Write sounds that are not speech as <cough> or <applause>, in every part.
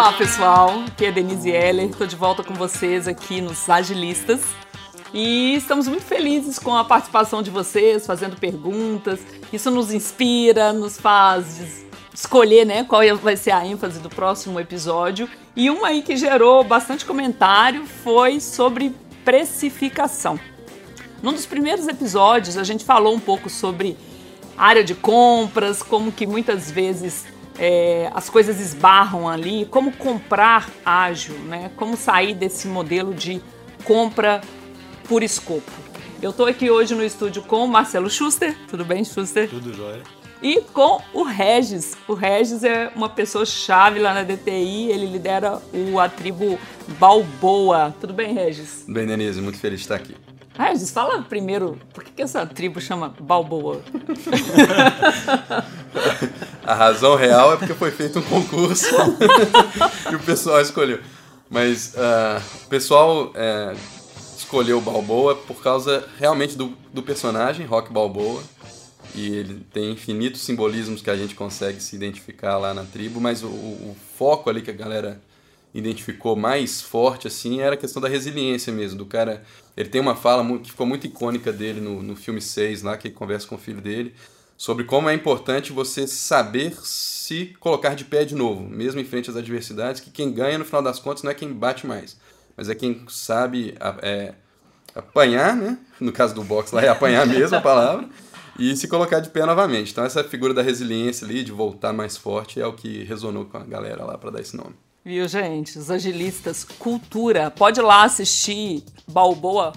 Olá pessoal, aqui é Denise Heller, estou de volta com vocês aqui nos Agilistas e estamos muito felizes com a participação de vocês, fazendo perguntas. Isso nos inspira, nos faz escolher né, qual vai ser a ênfase do próximo episódio. E uma aí que gerou bastante comentário foi sobre precificação. Num dos primeiros episódios, a gente falou um pouco sobre área de compras, como que muitas vezes é, as coisas esbarram ali, como comprar ágil, né? como sair desse modelo de compra por escopo. Eu estou aqui hoje no estúdio com o Marcelo Schuster. Tudo bem, Schuster? Tudo jóia. E com o Regis. O Regis é uma pessoa chave lá na DTI, ele lidera o a tribo Balboa. Tudo bem, Regis? Tudo bem, Denise, muito feliz de estar aqui. Regis, fala primeiro, por que, que essa tribo chama Balboa? <laughs> a razão real é porque foi feito um concurso <laughs> e o pessoal escolheu. Mas uh, o pessoal uh, escolheu Balboa por causa realmente do, do personagem, Rock Balboa. E ele tem infinitos simbolismos que a gente consegue se identificar lá na tribo, mas o, o foco ali que a galera identificou mais forte assim era a questão da resiliência mesmo, do cara. Ele tem uma fala que ficou muito icônica dele no, no filme 6, lá, que ele conversa com o filho dele, sobre como é importante você saber se colocar de pé de novo, mesmo em frente às adversidades, que quem ganha no final das contas não é quem bate mais, mas é quem sabe é, apanhar, né? No caso do boxe lá é apanhar <laughs> mesmo a palavra. E se colocar de pé novamente. Então, essa figura da resiliência ali, de voltar mais forte, é o que resonou com a galera lá para dar esse nome. Viu, gente? Os agilistas, cultura. Pode ir lá assistir Balboa.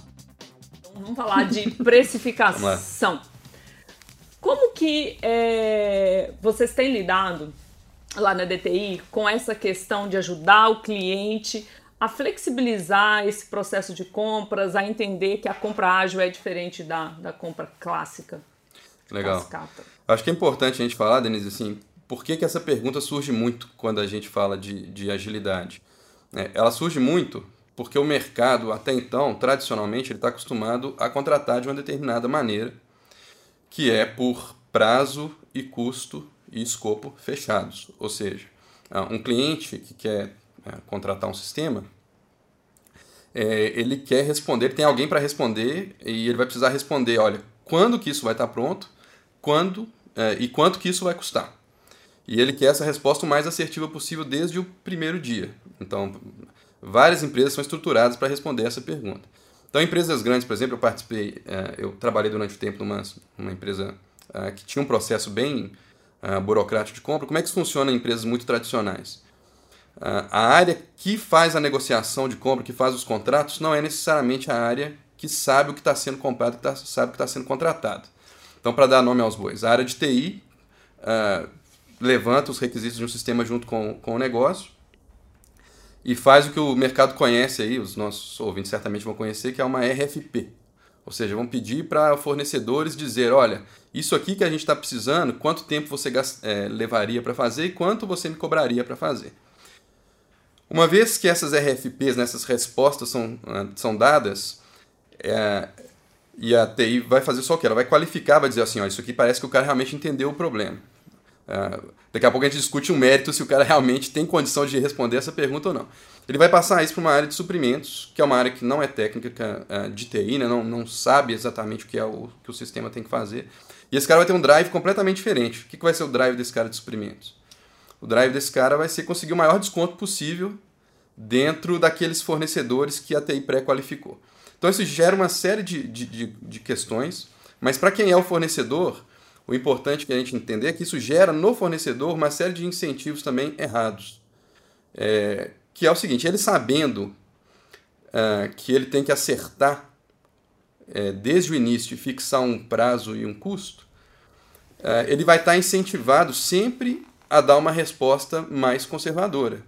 Vamos falar de <laughs> precificação. Como que é, vocês têm lidado lá na DTI com essa questão de ajudar o cliente a flexibilizar esse processo de compras, a entender que a compra ágil é diferente da, da compra clássica? Legal. Cascata. Acho que é importante a gente falar, Denise, assim, por que, que essa pergunta surge muito quando a gente fala de, de agilidade? É, ela surge muito porque o mercado, até então, tradicionalmente, ele está acostumado a contratar de uma determinada maneira, que é por prazo e custo e escopo fechados. Ou seja, ah, um cliente que quer é, contratar um sistema, é, ele quer responder, tem alguém para responder e ele vai precisar responder, olha, quando que isso vai estar tá pronto, quando é, e quanto que isso vai custar. E ele quer essa resposta o mais assertiva possível desde o primeiro dia. Então, várias empresas são estruturadas para responder essa pergunta. Então, empresas grandes, por exemplo, eu participei, é, eu trabalhei durante o tempo numa, numa empresa é, que tinha um processo bem é, burocrático de compra. Como é que isso funciona em empresas muito tradicionais? A área que faz a negociação de compra, que faz os contratos, não é necessariamente a área que sabe o que está sendo comprado, que tá, sabe o que está sendo contratado. Então, para dar nome aos bois, a área de TI levanta os requisitos de um sistema junto com, com o negócio e faz o que o mercado conhece aí, os nossos ouvintes certamente vão conhecer, que é uma RFP. Ou seja, vão pedir para fornecedores dizer, olha, isso aqui que a gente está precisando, quanto tempo você é, levaria para fazer e quanto você me cobraria para fazer. Uma vez que essas RFPs, nessas respostas são, ah, são dadas, é, e a TI vai fazer só o que? Ela vai qualificar, vai dizer assim, ó, isso aqui parece que o cara realmente entendeu o problema. Uh, daqui a pouco a gente discute um mérito se o cara realmente tem condição de responder essa pergunta ou não. Ele vai passar isso para uma área de suprimentos, que é uma área que não é técnica uh, de TI, né? não, não sabe exatamente o que é o que o sistema tem que fazer. E esse cara vai ter um drive completamente diferente. O que, que vai ser o drive desse cara de suprimentos? O drive desse cara vai ser conseguir o maior desconto possível dentro daqueles fornecedores que a TI pré-qualificou. Então isso gera uma série de, de, de, de questões, mas para quem é o fornecedor, o importante que a gente entender é que isso gera no fornecedor uma série de incentivos também errados. É, que é o seguinte, ele sabendo uh, que ele tem que acertar é, desde o início e fixar um prazo e um custo, uh, ele vai estar incentivado sempre a dar uma resposta mais conservadora,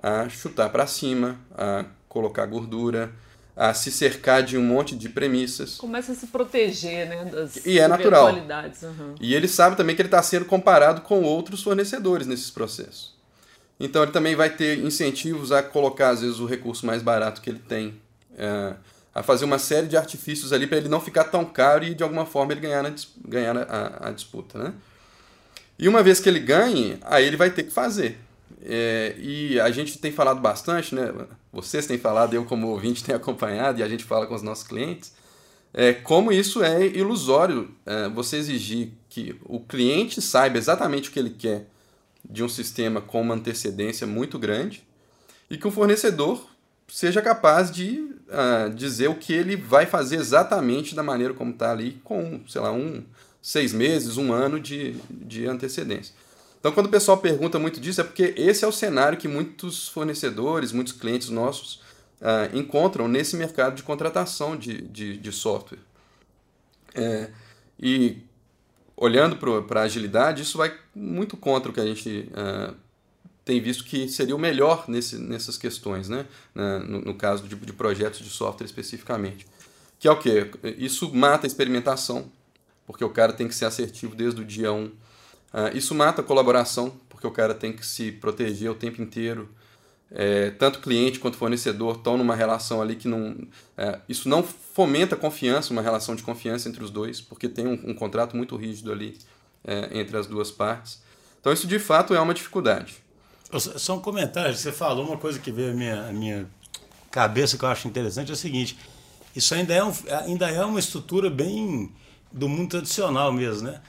a chutar para cima, a colocar gordura, a se cercar de um monte de premissas. Começa a se proteger, né? Das e é natural. Uhum. E ele sabe também que ele está sendo comparado com outros fornecedores nesses processos. Então ele também vai ter incentivos a colocar, às vezes, o recurso mais barato que ele tem. É, a fazer uma série de artifícios ali para ele não ficar tão caro e de alguma forma ele ganhar, na, ganhar a, a disputa. Né? E uma vez que ele ganhe, aí ele vai ter que fazer. É, e a gente tem falado bastante, né? Vocês têm falado, eu como ouvinte <laughs> tenho acompanhado e a gente fala com os nossos clientes, é, como isso é ilusório é, você exigir que o cliente saiba exatamente o que ele quer de um sistema com uma antecedência muito grande e que o fornecedor seja capaz de uh, dizer o que ele vai fazer exatamente da maneira como está ali, com, sei lá, um, seis meses, um ano de, de antecedência. Então, quando o pessoal pergunta muito disso, é porque esse é o cenário que muitos fornecedores, muitos clientes nossos uh, encontram nesse mercado de contratação de, de, de software. É, e olhando para a agilidade, isso vai muito contra o que a gente uh, tem visto que seria o melhor nesse, nessas questões, né? no, no caso de, de projetos de software especificamente. Que é o que? Isso mata a experimentação, porque o cara tem que ser assertivo desde o dia 1. Uh, isso mata a colaboração, porque o cara tem que se proteger o tempo inteiro. É, tanto cliente quanto fornecedor estão numa relação ali que não. É, isso não fomenta confiança, uma relação de confiança entre os dois, porque tem um, um contrato muito rígido ali é, entre as duas partes. Então, isso de fato é uma dificuldade. Só um comentário: você falou uma coisa que veio à minha, à minha cabeça que eu acho interessante: é o seguinte, isso ainda é, um, ainda é uma estrutura bem do mundo tradicional mesmo, né?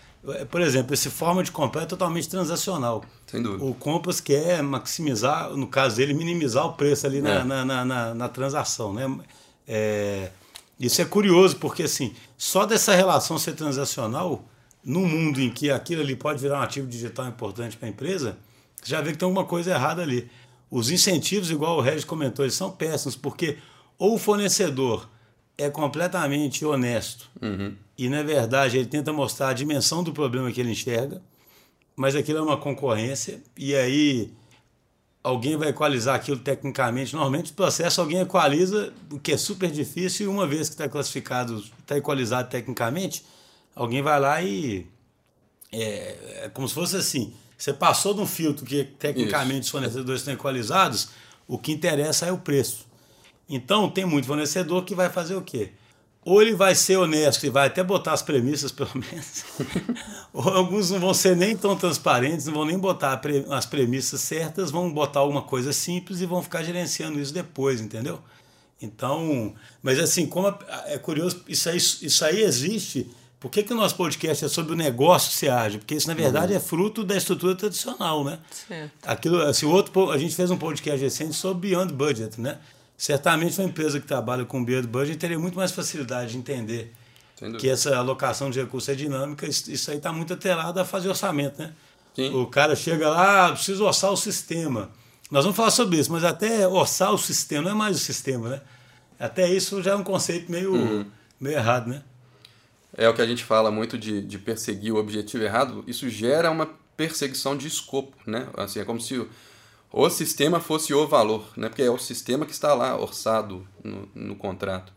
Por exemplo, esse forma de comprar é totalmente transacional. Sem dúvida. O Compass quer maximizar, no caso dele, minimizar o preço ali na, é. na, na, na, na, transação. Né? É, isso é curioso, porque assim, só dessa relação ser transacional, num mundo em que aquilo ali pode virar um ativo digital importante para a empresa, já vê que tem alguma coisa errada ali. Os incentivos, igual o Regis comentou, eles são péssimos, porque ou o fornecedor é completamente honesto uhum. e, na verdade, ele tenta mostrar a dimensão do problema que ele enxerga, mas aquilo é uma concorrência e aí alguém vai equalizar aquilo tecnicamente. Normalmente, o processo alguém equaliza, o que é super difícil, e uma vez que está classificado, está equalizado tecnicamente, alguém vai lá e. É, é, como se fosse assim: você passou de um filtro que tecnicamente Isso. os fornecedores estão equalizados, o que interessa é o preço. Então, tem muito fornecedor que vai fazer o quê? Ou ele vai ser honesto e vai até botar as premissas, <laughs> pelo menos. ou alguns não vão ser nem tão transparentes, não vão nem botar as premissas certas, vão botar alguma coisa simples e vão ficar gerenciando isso depois, entendeu? Então, mas assim, como é curioso, isso aí, isso aí existe. Por que, que o nosso podcast é sobre o negócio ser ágil? Porque isso, na verdade, uhum. é fruto da estrutura tradicional, né? Certo. Aquilo, assim, outro, a gente fez um podcast recente sobre Beyond Budget, né? Certamente uma empresa que trabalha com Beard Budget teria muito mais facilidade de entender que essa alocação de recursos é dinâmica. Isso aí está muito atrelado a fazer orçamento, né? Sim. O cara chega lá, ah, preciso orçar o sistema. Nós vamos falar sobre isso, mas até orçar o sistema não é mais o sistema, né? Até isso já é um conceito meio, uhum. meio errado, né? É o que a gente fala muito de, de perseguir o objetivo errado. Isso gera uma perseguição de escopo, né? Assim, é como se o sistema fosse o valor, né? porque é o sistema que está lá orçado no, no contrato.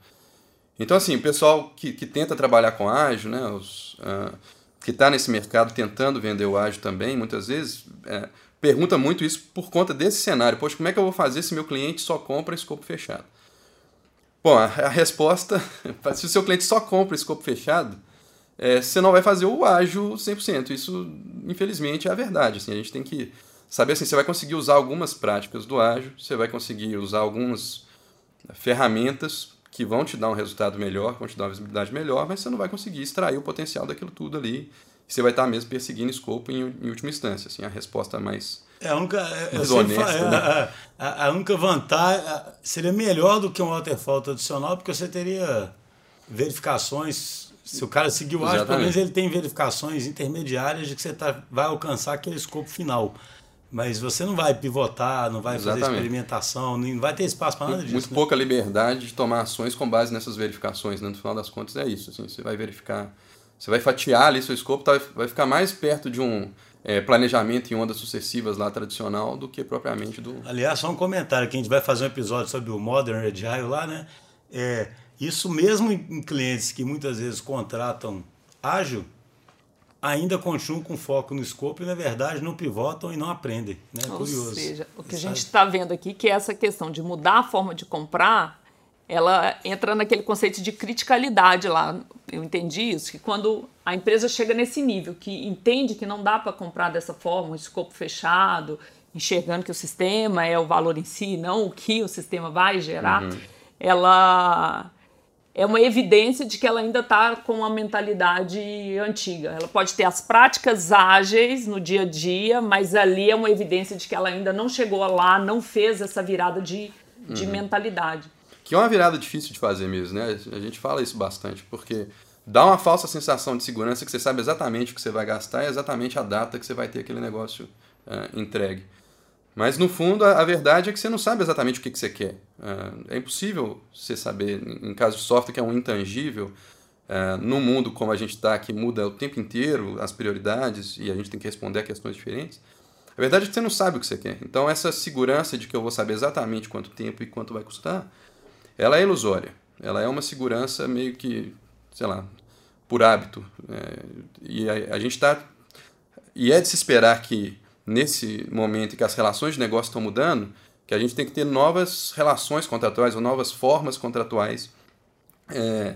Então, assim, o pessoal que, que tenta trabalhar com ágil, né? Os, uh, que está nesse mercado tentando vender o ágil também, muitas vezes, é, pergunta muito isso por conta desse cenário. Poxa, como é que eu vou fazer se meu cliente só compra escopo fechado? Bom, a, a resposta, <laughs> se o seu cliente só compra escopo fechado, é, você não vai fazer o ágil 100%. Isso, infelizmente, é a verdade. Assim, a gente tem que saber assim, você vai conseguir usar algumas práticas do ágil, você vai conseguir usar algumas ferramentas que vão te dar um resultado melhor, vão te dar uma visibilidade melhor, mas você não vai conseguir extrair o potencial daquilo tudo ali. Você vai estar mesmo perseguindo escopo em, em última instância, assim, a resposta mais é, a única, é, mais honesta, falo, né? a, a, a, única vantagem seria melhor do que um waterfall tradicional, porque você teria verificações. Se o cara seguir o ágil, pelo menos ele tem verificações intermediárias de que você tá, vai alcançar aquele escopo final. Mas você não vai pivotar, não vai Exatamente. fazer experimentação, não vai ter espaço para nada disso. Muito né? pouca liberdade de tomar ações com base nessas verificações. Né? No final das contas é isso. Assim, você vai verificar, você vai fatiar ali seu escopo, tá, vai ficar mais perto de um é, planejamento em ondas sucessivas lá tradicional do que propriamente do. Aliás, só um comentário que a gente vai fazer um episódio sobre o Modern Agile lá, né? É, isso mesmo em clientes que muitas vezes contratam ágil, ainda continuam com foco no escopo e, na verdade, não pivotam e não aprendem. Né? Ou Curioso. seja, o que a gente está vendo aqui que é essa questão de mudar a forma de comprar, ela entra naquele conceito de criticalidade lá. Eu entendi isso, que quando a empresa chega nesse nível, que entende que não dá para comprar dessa forma, um escopo fechado, enxergando que o sistema é o valor em si, não o que o sistema vai gerar, uhum. ela é uma evidência de que ela ainda está com uma mentalidade antiga. Ela pode ter as práticas ágeis no dia a dia, mas ali é uma evidência de que ela ainda não chegou lá, não fez essa virada de, de uhum. mentalidade. Que é uma virada difícil de fazer mesmo, né? A gente fala isso bastante, porque dá uma falsa sensação de segurança que você sabe exatamente o que você vai gastar e exatamente a data que você vai ter aquele negócio uh, entregue. Mas no fundo a, a, verdade é que você não sabe exatamente o que, que você quer. Uh, é impossível você saber, em caso de software que é um intangível, uh, no mundo como a gente está, que muda o tempo inteiro as prioridades e a gente tem que responder a questões diferentes. A verdade é que você não sabe o que você quer. Então essa segurança de que eu vou saber exatamente quanto tempo e quanto vai custar, ela é ilusória. Ela é uma segurança meio que, sei lá, por hábito. É, e a, a gente está. E é de se esperar que nesse momento em que as relações de negócio estão mudando, que a gente tem que ter novas relações contratuais ou novas formas contratuais, é,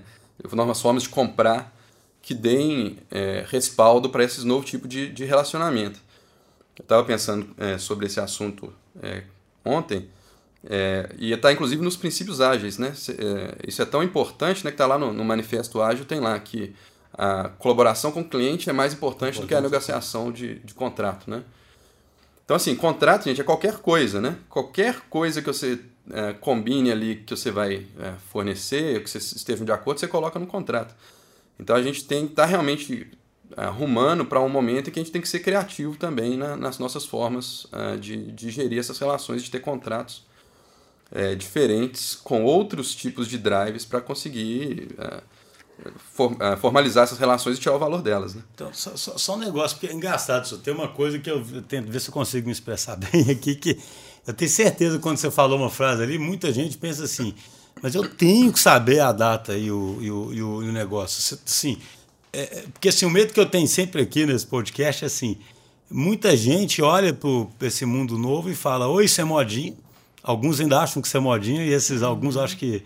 novas formas de comprar que deem é, respaldo para esse novo tipo de, de relacionamento. Eu estava pensando é, sobre esse assunto é, ontem é, e está inclusive nos princípios ágeis. Né? É, isso é tão importante né, que está lá no, no Manifesto Ágil, tem lá que a colaboração com o cliente é mais importante do que a negociação de, de contrato. Né? Então, assim, contrato, gente, é qualquer coisa, né? Qualquer coisa que você é, combine ali, que você vai é, fornecer, que você esteja de acordo, você coloca no contrato. Então, a gente tem que estar tá realmente arrumando para um momento em que a gente tem que ser criativo também na, nas nossas formas uh, de, de gerir essas relações, de ter contratos uh, diferentes com outros tipos de drives para conseguir eh, formalizar essas relações e tirar o valor delas. Né? Então, só, só, só um negócio, porque é engraçado isso. Tem uma coisa que eu tento ver se eu consigo me expressar <laughs> bem aqui, que eu tenho certeza que quando você falou uma frase ali, muita gente pensa assim, mas eu tenho que saber a data e o, e o, e o, e o negócio. Sim, é, é, porque assim, o medo que eu tenho sempre aqui nesse podcast é assim, muita gente olha para esse mundo novo e fala, oi, isso é modinha. Alguns ainda acham que isso é modinha e esses alguns acham que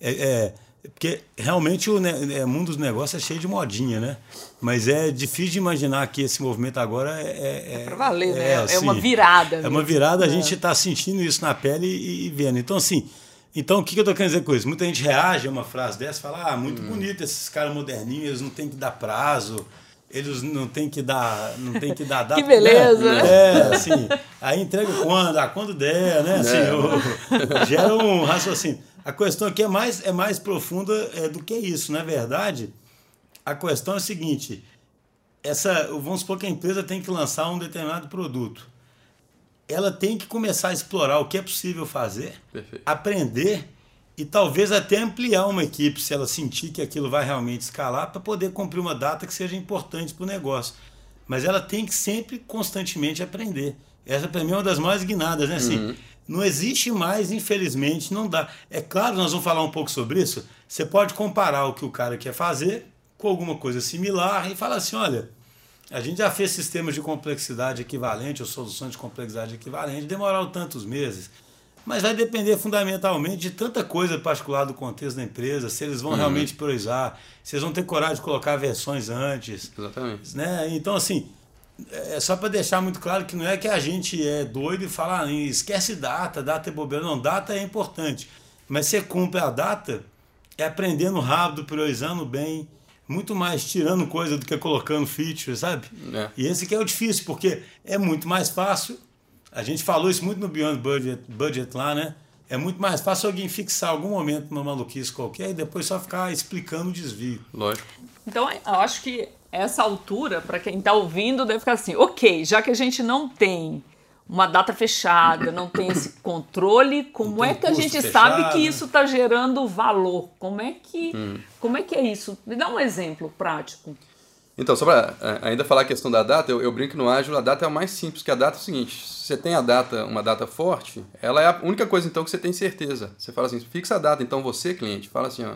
é, é porque realmente o né, mundo dos negócios é cheio de modinha, né? Mas é difícil de imaginar que esse movimento agora é. É, é para valer, né? É, assim, é uma virada. É uma virada, a gente está sentindo isso na pele e, e, vendo. Então, assim, então o que, que eu estou querendo dizer com isso? Muita gente reage a uma frase dessa fala: ah, muito hum. bonito esses caras moderninhos, eles não tem que dar prazo eles não tem que dar, não tem que dar <laughs> data. Que beleza, né? É, assim, aí entrega quando, ah, quando der, né? Assim, é. gera um raciocínio. A questão aqui é mais, é mais profunda é, do que isso. Na verdade, a questão é a seguinte: essa, vamos supor que a empresa tem que lançar um determinado produto. Ela tem que começar a explorar o que é possível fazer, Perfeito. aprender e talvez até ampliar uma equipe se ela sentir que aquilo vai realmente escalar para poder cumprir uma data que seja importante para o negócio. Mas ela tem que sempre constantemente aprender. Essa para mim é uma das mais guinadas, né? Assim, uhum não existe mais, infelizmente, não dá. É claro, nós vamos falar um pouco sobre isso. Você pode comparar o que o cara quer fazer com alguma coisa similar e falar assim: olha, a gente já fez sistemas de complexidade equivalente ou soluções de complexidade equivalente, demoraram tantos meses. Mas vai depender fundamentalmente de tanta coisa particular do contexto da empresa, se eles vão uhum. realmente priorizar, se eles vão ter coragem de colocar versões antes. Exatamente. Né? Então, assim, é só para deixar muito claro que não é que a gente é doido e fala, ah, esquece data, data é bobeira. Não, data é importante. Mas você cumpre a data é aprendendo rápido, priorizando bem, muito mais tirando coisa do que colocando features, sabe? É. E esse que é o difícil, porque é muito mais fácil. A gente falou isso muito no Beyond Budget, budget lá, né? É muito mais fácil alguém fixar algum momento uma maluquice qualquer e depois só ficar explicando o desvio. Lógico. Então, eu acho que essa altura, para quem está ouvindo, deve ficar assim: ok, já que a gente não tem uma data fechada, não tem esse <coughs> controle, como é que a gente fechado, sabe que isso está gerando valor? Como é que, hum. como é que é isso? Me dá um exemplo prático. Então, só para é, ainda falar a questão da data, eu, eu, brinco no ágil, a data é o mais simples, que a data é o seguinte, se você tem a data, uma data forte, ela é a única coisa então que você tem certeza. Você fala assim, fixa a data, então você, cliente, fala assim, ó,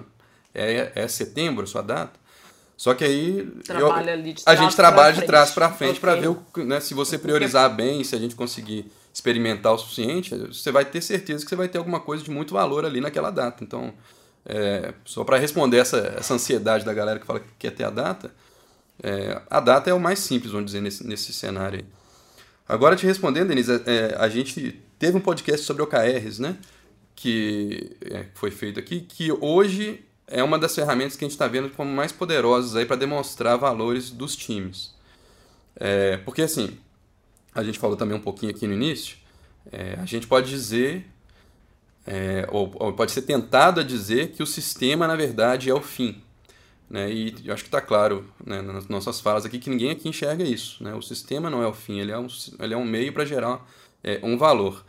é, é setembro a sua data, só que aí eu, a gente trabalha de trás para frente para ver o, né, se você priorizar bem, se a gente conseguir experimentar o suficiente, você vai ter certeza que você vai ter alguma coisa de muito valor ali naquela data. Então, é, só para responder essa, essa ansiedade da galera que fala que quer ter a data, é, a data é o mais simples, vamos dizer, nesse, nesse cenário aí. Agora te respondendo, Denise, é, a gente teve um podcast sobre OKRs, né? Que é, foi feito aqui, que hoje é uma das ferramentas que a gente está vendo como mais poderosas aí para demonstrar valores dos times. É, porque assim, a gente falou também um pouquinho aqui no início, é, a gente pode dizer, é, ou, ou, pode ser tentado a dizer que o sistema, na verdade, é o fim. Né? E eu acho que está claro né, nas nossas falas aqui que ninguém aqui enxerga isso. Né? O sistema não é o fim, ele é um, ele é um meio para gerar é, um valor.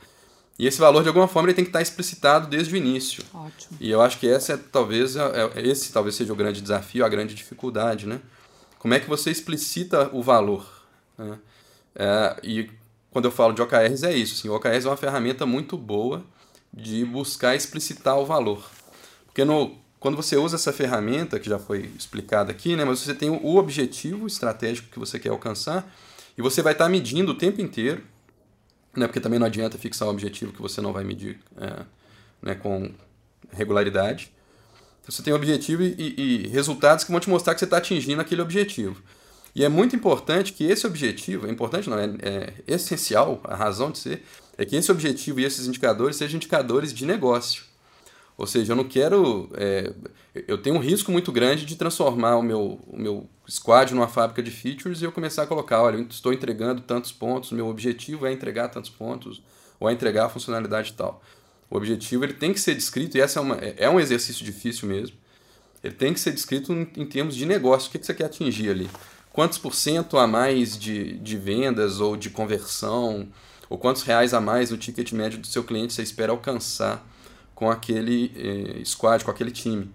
E esse valor, de alguma forma, ele tem que estar explicitado desde o início. Ótimo. E eu acho que essa é, talvez, é, é, esse talvez seja o grande desafio, a grande dificuldade, né? Como é que você explicita o valor? Né? É, e quando eu falo de OKRs é isso. Assim, o OKRs é uma ferramenta muito boa de buscar explicitar o valor. Porque no, quando você usa essa ferramenta, que já foi explicada aqui, né, mas você tem o objetivo estratégico que você quer alcançar e você vai estar medindo o tempo inteiro né? Porque também não adianta fixar um objetivo que você não vai medir é, né, com regularidade. Então, você tem um objetivo e, e, resultados que vão te mostrar que você está atingindo aquele objetivo. E é muito importante que esse objetivo, é importante não, é, é essencial, a razão de ser, é que esse objetivo e esses indicadores sejam indicadores de negócio. Ou seja, eu não quero. É, eu tenho um risco muito grande de transformar o meu, o meu squad numa fábrica de features e eu começar a colocar: olha, eu estou entregando tantos pontos, meu objetivo é entregar tantos pontos, ou é entregar a funcionalidade tal. O objetivo ele tem que ser descrito, e essa é, uma, é, um exercício difícil mesmo. Ele tem que ser descrito em, em termos de negócio. O que, que você quer atingir ali? Quantos por cento a mais de, de vendas ou de conversão? Ou quantos reais a mais no ticket médio do seu cliente você espera alcançar? Com aquele eh, squad, com aquele time.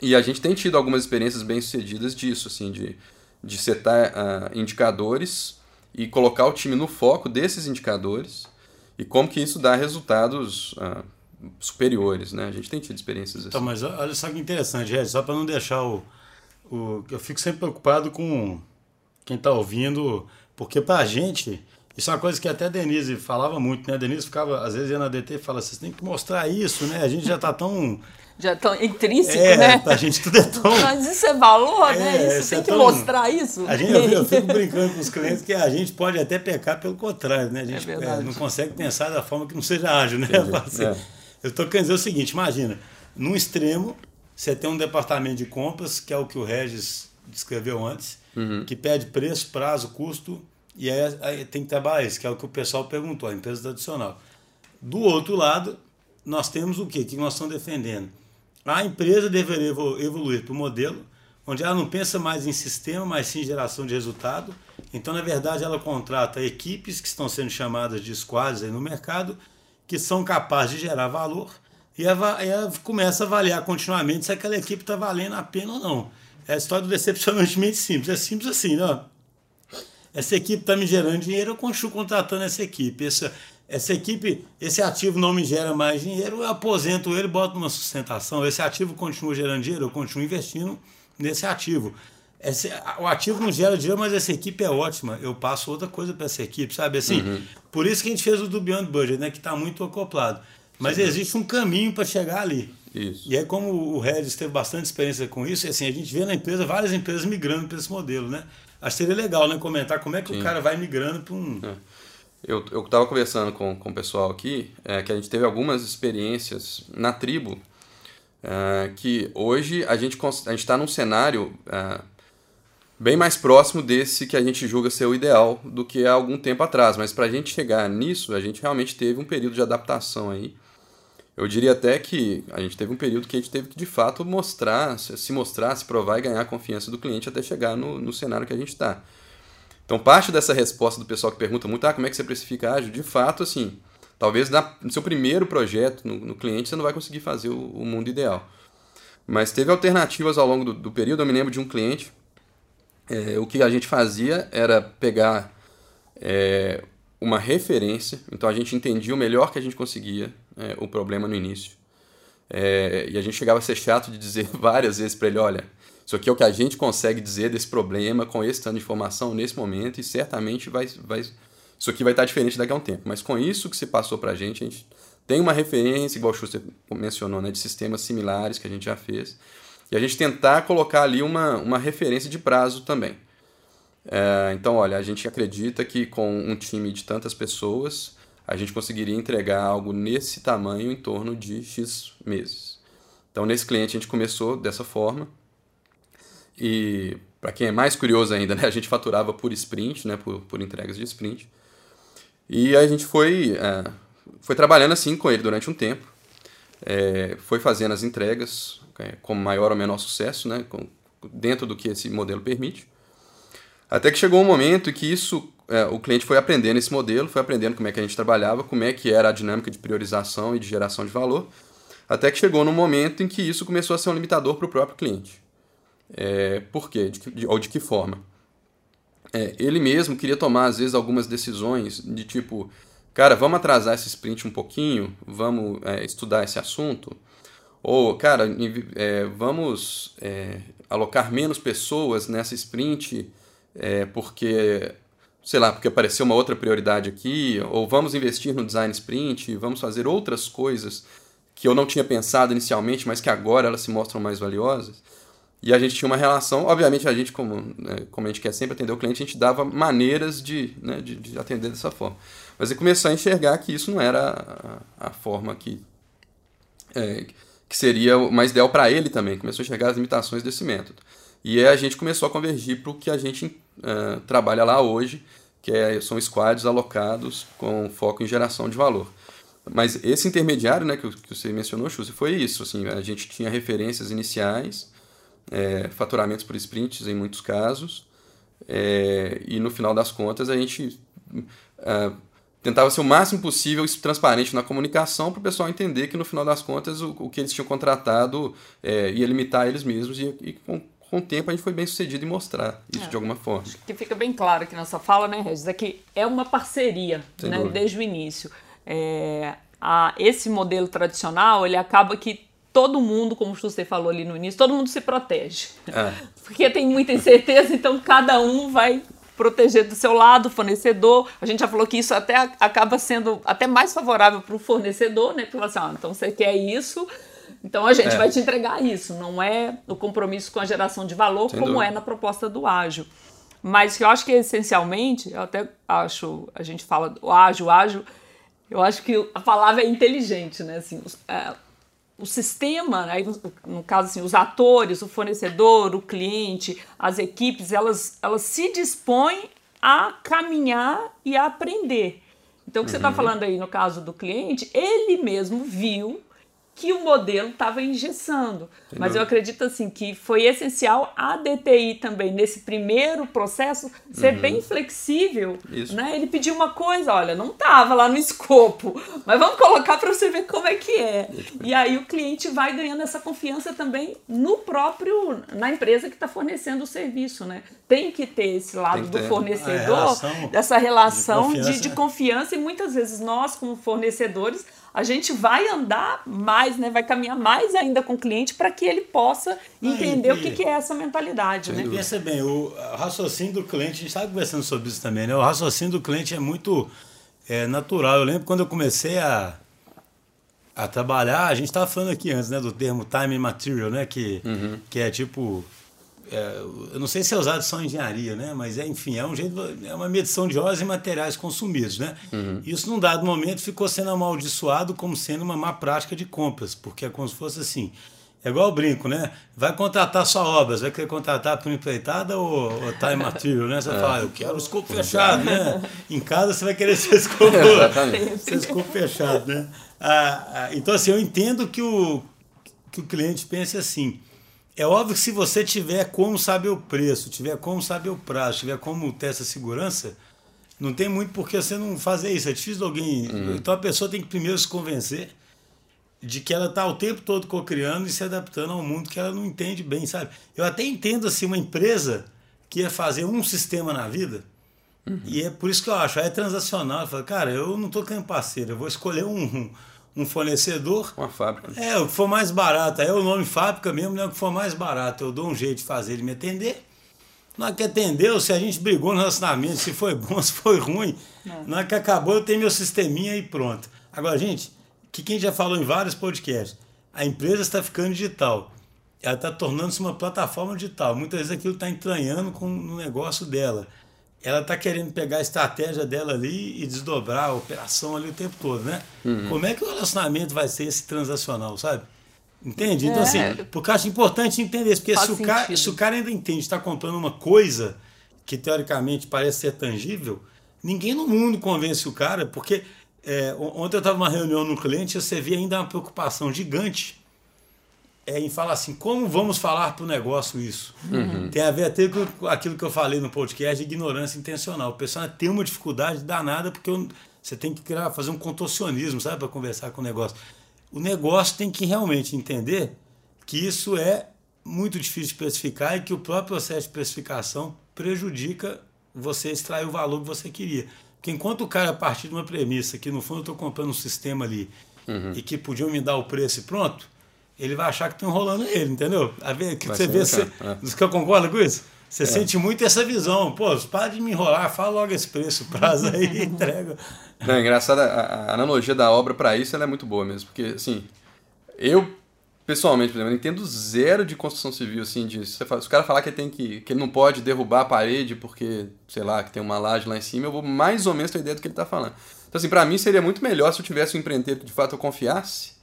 E a gente tem tido algumas experiências bem sucedidas disso, assim, de, de setar uh, indicadores e colocar o time no foco desses indicadores e como que isso dá resultados uh, superiores, né? A gente tem tido experiências então, assim. Então, mas olha só que interessante, Red, só para não deixar o, o... Eu fico sempre preocupado com quem está ouvindo, porque para a gente isso é uma coisa que até a Denise falava muito, né? A Denise ficava, às vezes, ia na DT e fala, vocês têm que mostrar isso, né? A gente já está tão. <laughs> Já tão intrínseco, é, né? A gente tudo é tão. <laughs> Mas isso é valor, né? é, né? Isso, tem é que tão... mostrar isso. A gente, eu, eu, fico <laughs> brincando com os clientes que a gente pode até pecar pelo contrário, né? A gente é não consegue pensar da forma que não seja ágil, né? Assim, é. Eu estou querendo dizer o seguinte: imagina, num extremo, você tem um departamento de compras, que é o que o Regis descreveu antes, uhum. que pede preço, prazo, custo e aí, aí, tem que trabalhar isso, que é o que o pessoal perguntou, a empresa tradicional. Do outro lado, nós temos o quê? que nós estamos defendendo? A empresa deveria evoluir para o modelo onde ela não pensa mais em sistema, mas sim em geração de resultado. Então, na verdade, ela contrata equipes que estão sendo chamadas de squads no mercado, que são capazes de gerar valor, e ela, ela começa a avaliar continuamente se aquela equipe está valendo a pena ou não. É a história do decepcionantemente simples. É simples assim, não? Essa equipe está me gerando dinheiro, eu continuo contratando essa equipe. Essa, essa equipe, esse ativo não me gera mais dinheiro, eu aposento ele, boto uma sustentação. Esse ativo continua gerando dinheiro, eu continuo investindo nesse ativo. Esse, o ativo não gera dinheiro, mas essa equipe é ótima. Eu passo outra coisa para essa equipe, sabe? Assim, uhum. Por isso que a gente fez o do Beyond Budget, né? que está muito acoplado. Mas Sim. existe um caminho para chegar ali. Isso. E aí, como o Regis teve bastante experiência com isso, assim, a gente vê na empresa várias empresas migrando para esse modelo, né? Acho que seria legal, né? Comentar como é que Sim. o cara vai migrando para um. É. Eu estava conversando com, com o pessoal aqui é, que a gente teve algumas experiências na tribo é, que hoje a gente a está num cenário é, bem mais próximo desse que a gente julga ser o ideal do que há algum tempo atrás. Mas para a gente chegar nisso, a gente realmente teve um período de adaptação aí. Eu diria até que a gente teve um período que a gente teve que de fato mostrar, se mostrar, se provar e ganhar a confiança do cliente até chegar no, no cenário que a gente está. Então, parte dessa resposta do pessoal que pergunta muito, ah, como é que você precifica ágil? De fato, assim, talvez na, no seu primeiro projeto, no, no, cliente, você não vai conseguir fazer o, o, mundo ideal. Mas teve alternativas ao longo do, do período. Eu me lembro de um cliente, é, o que a gente fazia era pegar é, uma referência, então a gente entendia o melhor que a gente conseguia é, o problema no início. É, e a gente chegava a ser chato de dizer <laughs> várias vezes para ele: olha, isso aqui é o que a gente consegue dizer desse problema com esse tanto de informação nesse momento e certamente vai, vai, isso aqui vai estar diferente daqui a um tempo. Mas com isso que se passou para a gente, a gente tem uma referência, igual o Schuster mencionou, né, de sistemas similares que a gente já fez, e a gente tentar colocar ali uma, uma referência de prazo também. É, então, olha, a gente acredita que com um time de tantas pessoas, a gente conseguiria entregar algo nesse tamanho em torno de X meses. Então, nesse cliente, a gente começou dessa forma. E, para quem é mais curioso ainda, <laughs> né, a gente faturava por sprint, né, por, por entregas de sprint. E a gente foi, é, foi trabalhando assim com ele durante um tempo. É, foi fazendo as entregas é, com maior ou menor sucesso, né, com, dentro do que esse modelo permite. Até que chegou um momento que isso, é, o cliente foi aprendendo esse modelo, foi aprendendo como é que a gente trabalhava, como é que era a dinâmica de priorização e de geração de valor, até que chegou no momento em que isso começou a ser um limitador para o próprio cliente. É, por quê? De, de, ou de que forma? é, ele mesmo queria tomar, às vezes, algumas decisões de tipo, cara, vamos atrasar esse sprint um pouquinho, vamos é, estudar esse assunto, ou, cara, é, vamos é, alocar menos pessoas nessa sprint é, porque, sei lá, porque apareceu uma outra prioridade aqui, ou vamos investir no design sprint, vamos fazer outras coisas que eu não tinha pensado inicialmente, mas que agora elas se mostram mais valiosas. E a gente tinha uma relação, obviamente a gente, como, né, como a gente quer sempre atender o cliente, a gente dava maneiras de, né, de, de, atender dessa forma. Mas ele começou a enxergar que isso não era a, a forma que, é, que seria mais ideal para ele também. Começou a enxergar as limitações desse método. E a gente começou a convergir para o que a gente uh, trabalha lá hoje, que é, são squads alocados com foco em geração de valor. Mas esse intermediário né, que, que você mencionou, Chuse, foi isso. Assim, a gente tinha referências iniciais, é, faturamentos por sprints em muitos casos, é, e no final das contas a gente é, tentava ser o máximo possível transparente na comunicação para o pessoal entender que no final das contas o, o que eles tinham contratado é, ia limitar eles mesmos e, e com, o tempo a gente foi bem sucedido em mostrar isso é, de alguma forma. Acho que fica bem claro aqui nessa fala, né, Regis, é que é uma parceria né, desde o início. É, a, esse modelo tradicional ele acaba que todo mundo, como você falou ali no início, todo mundo se protege. É. <laughs> Porque tem muita incerteza, então cada um vai proteger do seu lado o fornecedor. A gente já falou que isso até acaba sendo até mais favorável para o fornecedor, né? Porque assim, ah, então você quer isso, então a gente é. vai te entregar isso. Não é o compromisso com a geração de valor, Sem como dúvida. é na proposta do ágil. Mas que eu acho que essencialmente, eu até acho, a gente fala do ágil, ágil, eu acho que a palavra é inteligente, né? Assim, é, o sistema, aí no caso assim, os atores, o fornecedor, o cliente, as equipes, elas, elas se dispõem a caminhar e a aprender. Então, o que tá uhum. você está falando aí no caso do cliente, ele mesmo viu que o modelo estava engessando. Entendeu? Mas eu acredito assim que foi essencial a DTI também nesse primeiro processo ser uhum. bem flexível, Isso. né? Ele pediu uma coisa, olha, não estava lá no escopo, <laughs> mas vamos colocar para você ver como é que é. E aí o cliente vai ganhando essa confiança também no próprio na empresa que está fornecendo o serviço, né? Tem que ter esse lado do fornecedor, relação dessa relação de confiança, de, de confiança e muitas vezes nós como fornecedores a gente vai andar mais, né? Vai caminhar mais ainda com o cliente para que ele possa entender o que, que, é essa mentalidade, né? Pensa bem, o raciocínio do cliente, a gente estava conversando sobre isso também, né? O raciocínio do cliente é muito é, natural. Eu lembro quando eu comecei a, a trabalhar, a gente estava falando aqui antes, né? Do termo time material, né? Que, uhum. que é tipo é, eu não sei se é usado só em engenharia, né? Mas é, enfim, é um jeito, é uma medição de horas e materiais consumidos, né? Uhum. Isso num dado momento ficou sendo amaldiçoado como sendo uma má prática de compras, porque é como se fosse assim. É igual o brinco, né? Vai contratar só obras, vai querer contratar por empreitada ou, ou time <laughs> material, né? Você é. fala, eu quero o escopo fechado, né? <laughs> Em casa você vai querer ser escopo, <laughs> ser escopo fechado, né? Ah, ah, então, assim, eu entendo que o, que o cliente pense assim é óbvio que se você tiver como saber o preço, tiver como saber o prazo, tiver como ter essa segurança, não tem muito por que você não fazer isso. É difícil alguém. Uhum. Então a pessoa tem que primeiro se convencer de que ela está o tempo todo co-criando e se adaptando ao mundo que ela não entende bem, sabe? Eu até entendo assim uma empresa que ia fazer um sistema na vida. Uhum. E é por isso que eu acho, é transacional. Eu falo, cara, eu não estou querendo parceiro, eu vou escolher um, um fornecedor. Uma fábrica. É, o que for mais barato. É o nome fábrica mesmo, né? O que for mais barato. Eu dou um jeito de fazer ele me atender. Não é que atendeu, se a gente brigou no relacionamento, se foi bom, <laughs> se foi ruim. Não, não é que acabou, eu tenho meu sisteminha e pronto. Agora, gente, que quem já falou em vários podcasts, a empresa está ficando digital. ela está tornando-se uma plataforma digital. Muitas vezes aquilo está entranhando com o negócio dela. Ela está querendo pegar a estratégia dela ali e desdobrar a operação ali o tempo todo, né? Uhum. Como é que o relacionamento vai ser esse transacional, sabe? Entende? Então, assim, é. assim, porque eu acho importante entender isso. Porque se o, cara, se o cara ainda entende, está comprando uma coisa que teoricamente parece ser tangível, ninguém no mundo convence o cara, porque é, ontem eu estava numa reunião no cliente e você via ainda uma preocupação gigante é em falar assim, como vamos falar para o negócio isso? Uhum. Tem a ver até com aquilo que eu falei no podcast de ignorância intencional. O pessoal tem uma dificuldade danada porque você tem que criar, fazer um contorcionismo, sabe, para conversar com o negócio o negócio tem que realmente entender que isso é muito difícil de precificar e que o próprio processo de precificação prejudica você extrair o valor que você queria. Porque enquanto o cara partir de uma premissa que no fundo eu estou comprando um sistema ali uhum. e que podiam me dar o preço e pronto, ele vai achar que estão enrolando ele, entendeu? A ver, que você vê, você, é. você concorda com isso? Você é. sente muito essa visão. Pô, para de me enrolar, fala logo esse preço, prazo aí, <laughs> entrega. Não, é engraçado, a, a, analogia da obra para isso é muito boa mesmo. Porque, assim, eu, pessoalmente, por exemplo, entendo zero de construção civil, assim, de, se, o cara falar que, tem que, que ele não pode derrubar a parede porque, sei lá, que tem uma laje lá em cima, eu vou mais ou menos ter ideia do que ele está falando. Então, assim, para mim seria muito melhor se eu tivesse um empreiteiro que de fato eu confiasse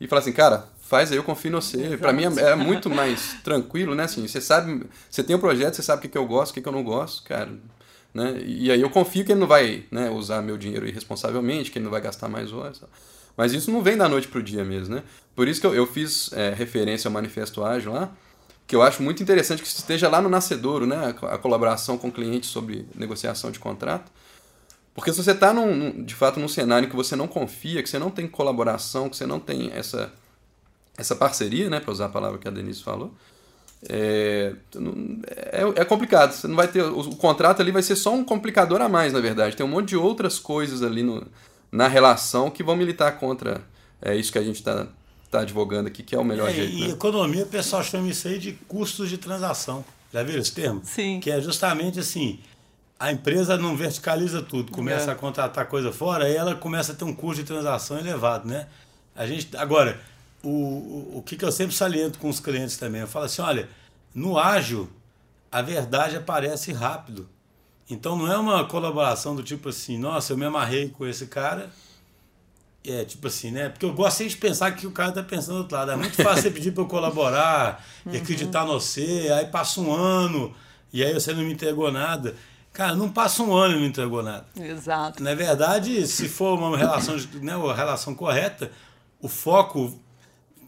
e falasse assim, cara, faz aí, eu confio em você. Para mim é, é, muito mais tranquilo, né? Assim, você sabe, você tem um projeto, você sabe o que, que eu gosto, o que, que eu não gosto, cara. Né? E aí eu confio que ele não vai né, usar meu dinheiro irresponsavelmente, que ele não vai gastar mais horas. Mas isso não vem da noite para o dia mesmo, né? Por isso que eu, eu fiz é, referência ao Manifesto Ágil lá, que eu acho muito interessante que esteja lá no nascedouro, né? A, a colaboração com o cliente sobre negociação de contrato. Porque se você está, de fato, num cenário que você não confia, que você não tem colaboração, que você não tem essa essa parceria, né, para usar a palavra que a Denise falou, é, é, é, complicado. Você não vai ter o, o, contrato ali vai ser só um complicador a mais, na verdade. Tem um monte de outras coisas ali no, na relação que vão militar contra é isso que a gente está tá advogando aqui, que é o melhor é, jeito. E né? economia, o pessoal chama isso aí de custos de transação. Já viram esse termo? Sim. Que é justamente assim, a empresa não verticaliza tudo, começa é. a contratar coisa fora, aí ela começa a ter um custo de transação elevado, né? A gente, agora, o, o, que, que eu sempre saliento com os clientes também. Eu falo assim, olha, no ágil, a verdade aparece rápido. Então não é uma colaboração do tipo assim, nossa, eu me amarrei com esse cara. É, tipo assim, né? Porque eu gosto sempre de pensar que o cara tá pensando do outro lado. É muito fácil você pedir para eu colaborar <laughs> e uhum. acreditar no você, aí passa um ano e aí você não me entregou nada. Cara, não passa um ano e não entregou nada. Exato. Na verdade, se for uma relação, né, uma relação correta, o foco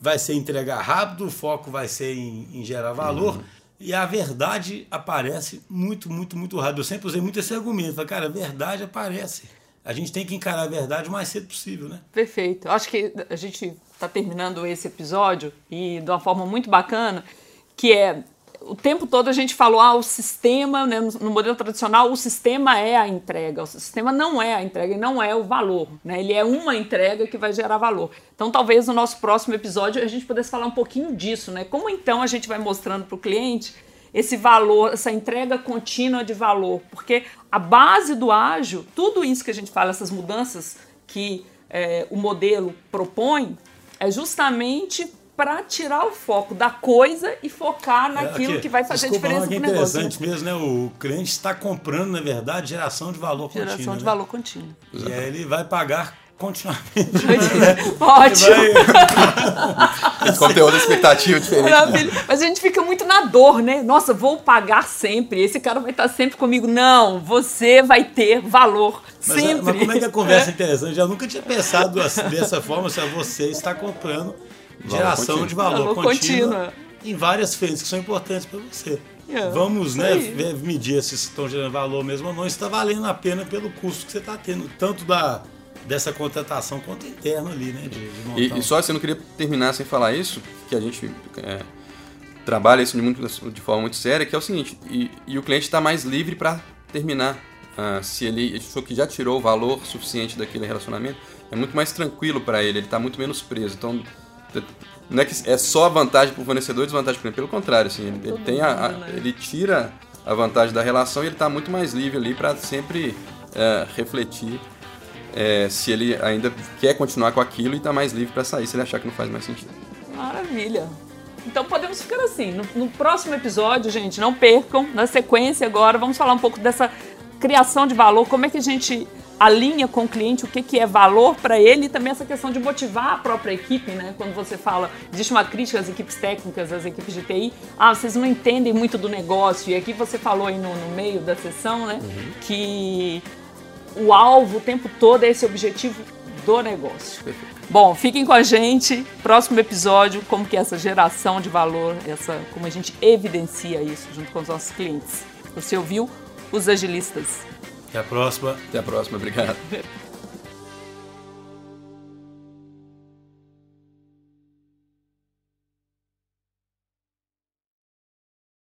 vai ser entregar rápido, o foco vai ser em, em gerar valor. Uhum. E a verdade aparece muito, muito, muito rápido. Eu sempre usei muito esse argumento. Falei, cara, a verdade aparece. A gente tem que encarar a verdade o mais cedo possível, né? Perfeito. Eu acho que a gente está terminando esse episódio e de uma forma muito bacana, que é o tempo todo a gente falou, ah, o sistema, né, no modelo tradicional, o sistema é a entrega. O sistema não é a entrega e não é o valor. Né? Ele é uma entrega que vai gerar valor. Então, talvez no nosso próximo episódio a gente pudesse falar um pouquinho disso, né? Como então a gente vai mostrando para o cliente esse valor, essa entrega contínua de valor. Porque a base do ágil, tudo isso que a gente fala, essas mudanças que é, o modelo propõe, é justamente para tirar o foco da coisa e focar é, naquilo é, que vai fazer desculpa, diferença para o negócio. interessante mesmo, né? O cliente está comprando, na verdade, geração de valor geração contínuo. Geração de né? valor contínuo. E aí ele vai pagar continuamente. Ótimo. Esse conteúdo expectativa diferente. Maravilha. Mas a gente fica muito na dor, né? Nossa, vou pagar sempre. Esse cara vai estar sempre comigo. Não, você vai ter valor mas, sempre. Mas como é que a conversa é <laughs> interessante? Eu já nunca tinha pensado assim, dessa forma. Se você está comprando geração de valor, valor contínua, em várias frentes que são importantes para você. Yeah, é, Vamos né, medir se estão gerando valor mesmo ou não, está valendo a pena pelo custo que você está tendo, tanto da, dessa contratação quanto interno ali, né? De, de e, e, só assim, eu não queria terminar sem falar isso, que a gente é, trabalha isso de, muito, de, forma muito séria, que é o seguinte, e, e o cliente está mais livre para terminar. Uh, se ele achou que já tirou o valor suficiente daquele relacionamento, é muito mais tranquilo para ele, ele está muito menos preso. Então, não é que é só a vantagem para o fornecedor e desvantagem para ele. Pelo contrário, assim, ele, ele tem a, a, né? ele tira a vantagem da relação e ele está muito mais livre ali para sempre é, refletir é, se ele ainda quer continuar com aquilo e está mais livre para sair se ele achar que não faz mais sentido. Maravilha. Então podemos ficar assim. No, no, próximo episódio, gente, não percam. Na sequência agora, vamos falar um pouco dessa criação de valor, como é que a gente alinha com o cliente o que, que é valor para ele e também essa questão de motivar a própria equipe, né? Quando você fala, existe uma crítica às equipes técnicas, às equipes de TI, ah, vocês não entendem muito do negócio. E aqui você falou aí no, no meio da sessão, né? Uhum. Que o alvo o tempo todo é esse objetivo do negócio. Bom, fiquem com a gente. Próximo episódio, como que é essa geração de valor, essa, como a gente evidencia isso junto com os nossos clientes. Você ouviu os agilistas. Até a próxima. Até a próxima, obrigado. <laughs>